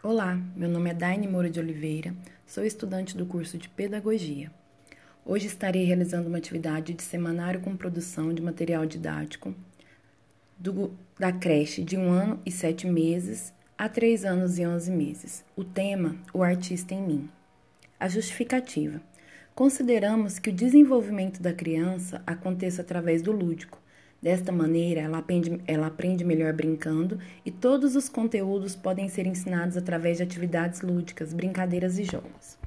Olá, meu nome é Daine Moura de Oliveira, sou estudante do curso de Pedagogia. Hoje estarei realizando uma atividade de semanário com produção de material didático do, da creche de um ano e sete meses a três anos e onze meses. O tema: O Artista em Mim. A justificativa. Consideramos que o desenvolvimento da criança aconteça através do lúdico, Desta maneira, ela aprende, ela aprende melhor brincando e todos os conteúdos podem ser ensinados através de atividades lúdicas, brincadeiras e jogos.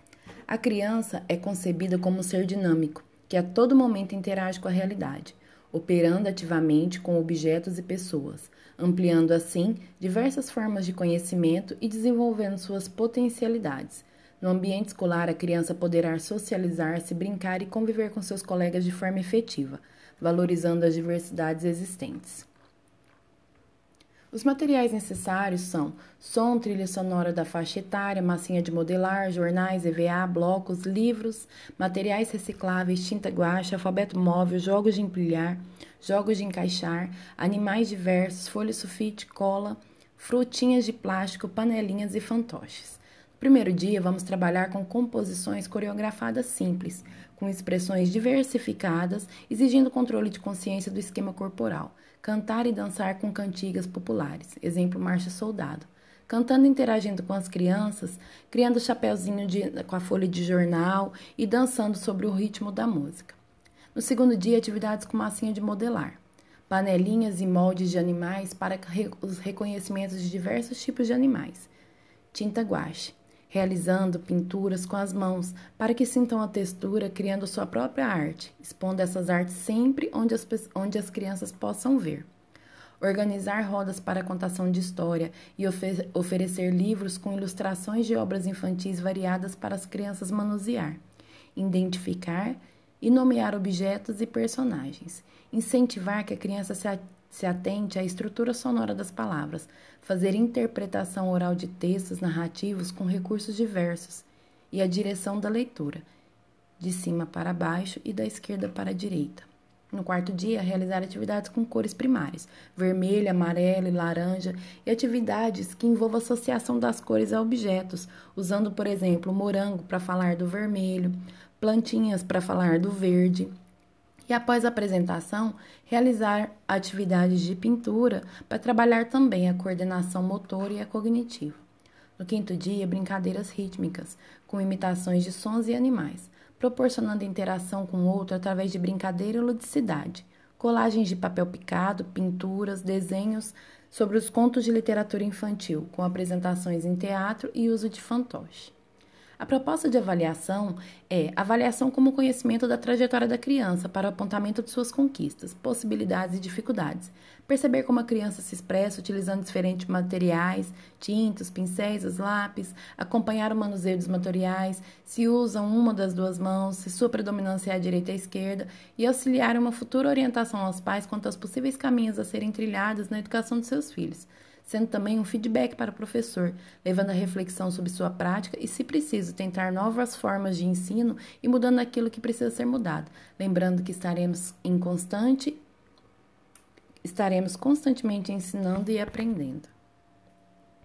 A criança é concebida como um ser dinâmico, que a todo momento interage com a realidade, operando ativamente com objetos e pessoas, ampliando assim diversas formas de conhecimento e desenvolvendo suas potencialidades. No ambiente escolar, a criança poderá socializar-se, brincar e conviver com seus colegas de forma efetiva valorizando as diversidades existentes. Os materiais necessários são som, trilha sonora da faixa etária, massinha de modelar, jornais, EVA, blocos, livros, materiais recicláveis, tinta guache, alfabeto móvel, jogos de empilhar, jogos de encaixar, animais diversos, folha sulfite, cola, frutinhas de plástico, panelinhas e fantoches primeiro dia, vamos trabalhar com composições coreografadas simples, com expressões diversificadas, exigindo controle de consciência do esquema corporal. Cantar e dançar com cantigas populares, exemplo Marcha Soldado. Cantando e interagindo com as crianças, criando chapéuzinho de, com a folha de jornal e dançando sobre o ritmo da música. No segundo dia, atividades com massinha de modelar panelinhas e moldes de animais para os reconhecimentos de diversos tipos de animais. Tinta guache realizando pinturas com as mãos, para que sintam a textura, criando sua própria arte, expondo essas artes sempre onde as, onde as crianças possam ver. Organizar rodas para contação de história e ofe oferecer livros com ilustrações de obras infantis variadas para as crianças manusear. Identificar e nomear objetos e personagens. Incentivar que a criança se se atente à estrutura sonora das palavras, fazer interpretação oral de textos narrativos com recursos diversos e a direção da leitura, de cima para baixo e da esquerda para a direita. No quarto dia, realizar atividades com cores primárias, vermelho, amarelo e laranja, e atividades que envolvam associação das cores a objetos, usando, por exemplo, morango para falar do vermelho, plantinhas para falar do verde, e após a apresentação, realizar atividades de pintura para trabalhar também a coordenação motora e a cognitiva. No quinto dia, brincadeiras rítmicas, com imitações de sons e animais, proporcionando interação com o outro através de brincadeira e ludicidade, colagens de papel picado, pinturas, desenhos sobre os contos de literatura infantil, com apresentações em teatro e uso de fantoche. A proposta de avaliação é avaliação como conhecimento da trajetória da criança para o apontamento de suas conquistas, possibilidades e dificuldades. Perceber como a criança se expressa utilizando diferentes materiais, tintas, pincéis, lápis, acompanhar o manuseio dos materiais, se usam uma das duas mãos, se sua predominância é a direita ou a esquerda, e auxiliar uma futura orientação aos pais quanto aos possíveis caminhos a serem trilhados na educação de seus filhos sendo também um feedback para o professor, levando a reflexão sobre sua prática e, se preciso, tentar novas formas de ensino e mudando aquilo que precisa ser mudado, lembrando que estaremos em constante estaremos constantemente ensinando e aprendendo.